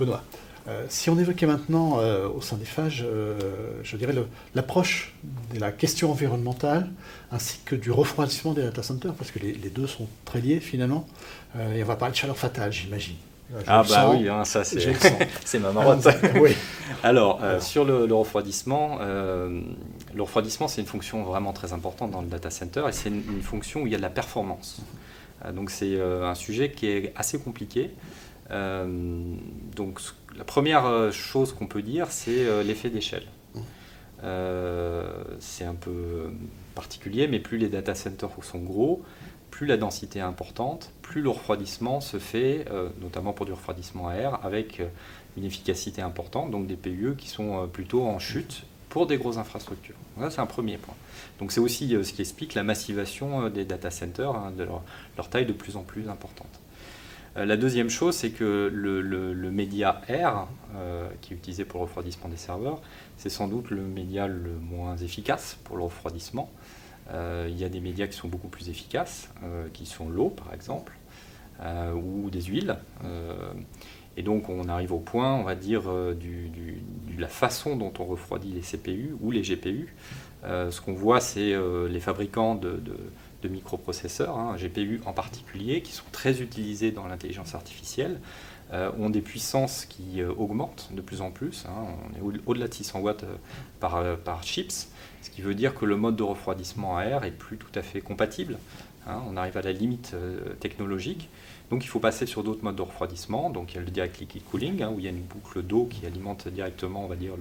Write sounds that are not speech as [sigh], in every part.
Benoît, euh, si on évoquait maintenant euh, au sein des phages, euh, je dirais l'approche de la question environnementale ainsi que du refroidissement des data centers, parce que les, deux sont très liés finalement, et on va parler de chaleur fatale, j'imagine. ah bah oui, hein, ça c'est [laughs] ma marotte. [laughs] oui. Alors, sur le, refroidissement, le refroidissement c'est une fonction vraiment très importante dans le data center et c'est une, fonction où il y a de la performance. donc c'est un sujet qui est assez compliqué. Donc la première euh, chose qu'on peut dire, c'est euh, l'effet d'échelle. Euh, c'est un peu particulier, mais plus les data centers sont gros, plus la densité est importante, plus le refroidissement se fait, notamment pour du refroidissement à air, avec une efficacité importante, donc des PUE qui sont plutôt en chute pour des grosses infrastructures. C'est un premier point. Donc c'est aussi ce qui explique la massivation des data centers, hein, de leur, taille de plus en plus importante. Euh, la deuxième chose, c'est que le, média R, euh, qui est utilisé pour le refroidissement des serveurs, c'est sans doute le média le moins efficace pour le refroidissement. Euh, il y a des médias qui sont beaucoup plus efficaces, qui sont l'eau par exemple, ou des huiles. et donc on arrive au point, on va dire, de la façon dont on refroidit les CPU ou les GPU. ce qu'on voit, c'est les fabricants de de microprocesseurs, hein, GPU en particulier, qui sont très utilisés dans l'intelligence artificielle, euh, ont des puissances qui euh, augmentent de plus en plus. Hein. on est au-delà de 600 watts euh, par, par, chips, ce qui veut dire que le mode de refroidissement à air est plus tout à fait compatible. Hein. on arrive à la limite technologique. Donc il faut passer sur d'autres modes de refroidissement. Donc il y a le direct liquid cooling, où il y a une boucle d'eau qui alimente directement, on va dire,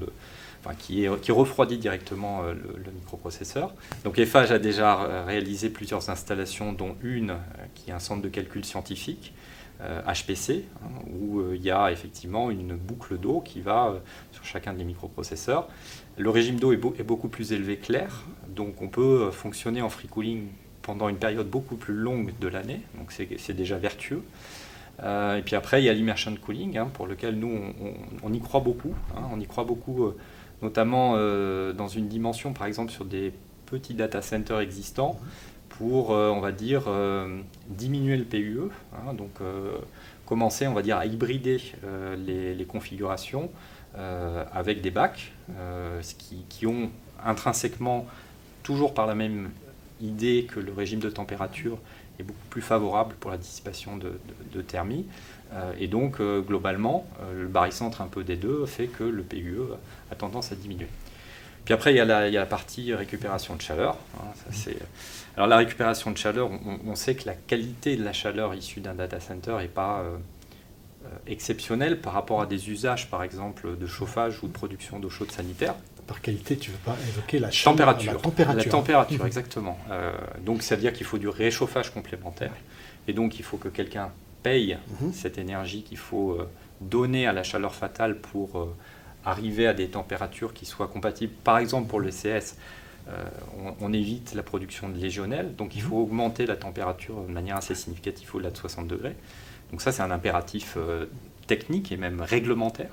qui, refroidit directement euh, le, microprocesseur. Donc EFAGE a déjà euh, réalisé plusieurs installations, dont une euh, qui est un centre de calcul scientifique, HPC, hein, où il y a effectivement une boucle d'eau qui va sur chacun des microprocesseurs. Le régime d'eau est, beaucoup plus élevé clair, donc on peut fonctionner en free cooling pendant une période beaucoup plus longue de l'année, donc c'est déjà vertueux. et puis après, il y a l'immersion cooling, hein, pour lequel nous, on, y croit beaucoup. Hein. on y croit beaucoup notamment euh, dans une dimension, par exemple, sur des petits data centers existants, pour, euh, on va dire, euh, diminuer le PUE, hein, donc commencer, on va dire, à hybrider les, configurations avec des bacs, qui, ont intrinsèquement, toujours par la même idée que le régime de température est beaucoup plus favorable pour la dissipation de, thermie. Euh, et donc, euh, globalement, euh, le barycentre un peu des deux fait que le PUE a tendance à diminuer. Puis après, il y a la, partie récupération de chaleur. Hein, alors la récupération de chaleur, on, sait que la qualité de la chaleur issue d'un data center n'est pas exceptionnelle par rapport à des usages, par exemple, de chauffage ou de production d'eau chaude sanitaire par qualité, tu ne veux pas évoquer la température. La température, la température exactement. Euh, donc, ça veut dire qu'il faut du réchauffage complémentaire. Et donc, il faut que quelqu'un paye mhm. cette énergie qu'il faut euh, donner à la chaleur fatale pour euh, arriver à des températures qui soient compatibles. Par exemple, pour le CS, on, évite la production de légionelles, donc il mhm. faut augmenter la température de manière assez significative au-delà de 60 degrés. Donc ça, c'est un impératif technique et même réglementaire.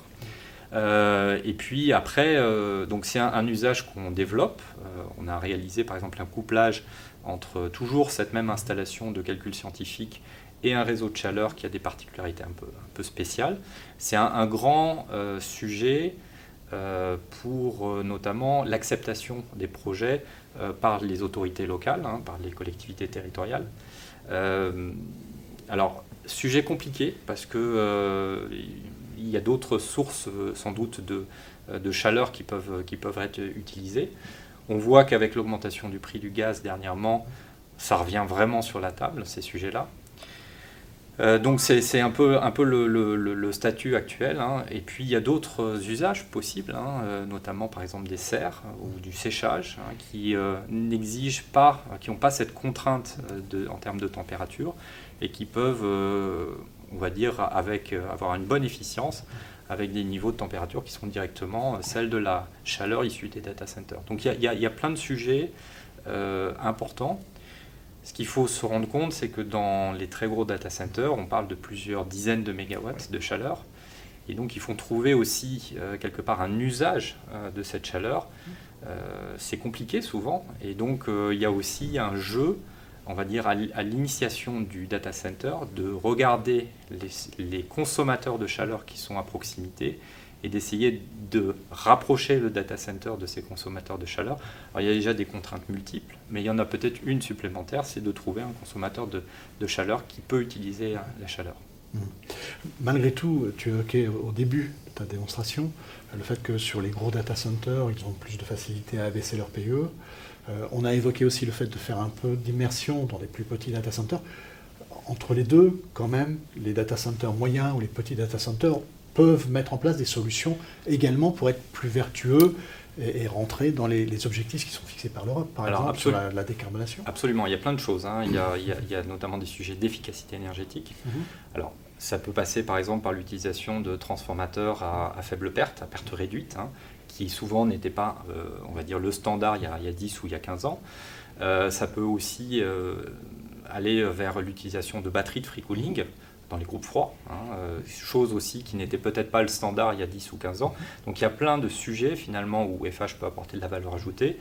Euh, et puis après, euh, donc c'est un, usage qu'on développe. Euh, on a réalisé par exemple un couplage entre toujours cette même installation de calcul scientifique et un réseau de chaleur qui a des particularités un peu, spéciales. C'est un, grand sujet pour notamment l'acceptation des projets par les autorités locales, hein, par les collectivités territoriales. alors, sujet compliqué parce que il y a d'autres sources euh, sans doute euh, de, chaleur qui peuvent, qui peuvent être utilisées. On voit qu'avec l'augmentation du prix du gaz dernièrement, ça revient vraiment sur la table, ces sujets-là. Euh, donc c'est un peu, le, statut actuel. Hein. Et puis il y a d'autres usages possibles, hein, notamment par exemple des serres ou du séchage, hein, qui n'exigent pas, qui n'ont pas cette contrainte en termes de température et qui peuvent on va dire, avec, euh, avoir une bonne efficience avec des niveaux de température qui sont directement euh, celles de la chaleur issue des data centers. Donc il y, a, plein de sujets euh, importants. Ce qu'il faut se rendre compte, c'est que dans les très gros data centers, on parle de plusieurs dizaines de mégawatts de chaleur. Et donc il faut trouver aussi quelque part un usage de cette chaleur. c'est compliqué souvent. Et donc il y a aussi un jeu on va dire, à l'initiation du data center, de regarder les, consommateurs de chaleur qui sont à proximité et d'essayer de rapprocher le data center de ces consommateurs de chaleur. Il y a déjà des contraintes multiples, mais il y en a peut-être une supplémentaire, c'est de trouver un consommateur de, chaleur qui peut utiliser la chaleur. Malgré tout, tu évoquais au début de ta démonstration le fait que sur les gros data centers, ils ont plus de facilité à abaisser leur PE. Euh, on a évoqué aussi le fait de faire un peu d'immersion dans les plus petits data centers. Entre les deux, quand même, les data centers moyens ou les petits data centers peuvent mettre en place des solutions également pour être plus vertueux et, rentrer dans les, objectifs qui sont fixés par l'Europe, par exemple sur la, décarbonation. Absolument, il y a plein de choses. Hein. Il, y a, notamment des sujets d'efficacité énergétique. Mhm. Alors, ça peut passer par exemple par l'utilisation de transformateurs à, faible perte, à perte réduite, hein qui souvent n'était pas, euh, on va dire, le standard il y, a, il 10 ou il y a 15 ans. Euh, ça peut aussi euh, aller vers l'utilisation de batteries de free cooling dans les groupes froids, hein, chose aussi qui n'était peut-être pas le standard il y a 10 ou 15 ans. Donc il y a plein de sujets finalement où FH peut apporter de la valeur ajoutée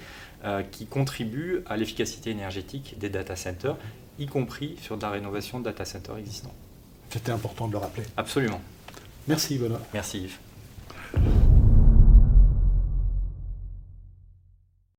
qui contribuent à l'efficacité énergétique des data centers, y compris sur de la rénovation de data centers existants. C'était important de le rappeler. Absolument. Merci Benoît. Merci Yves.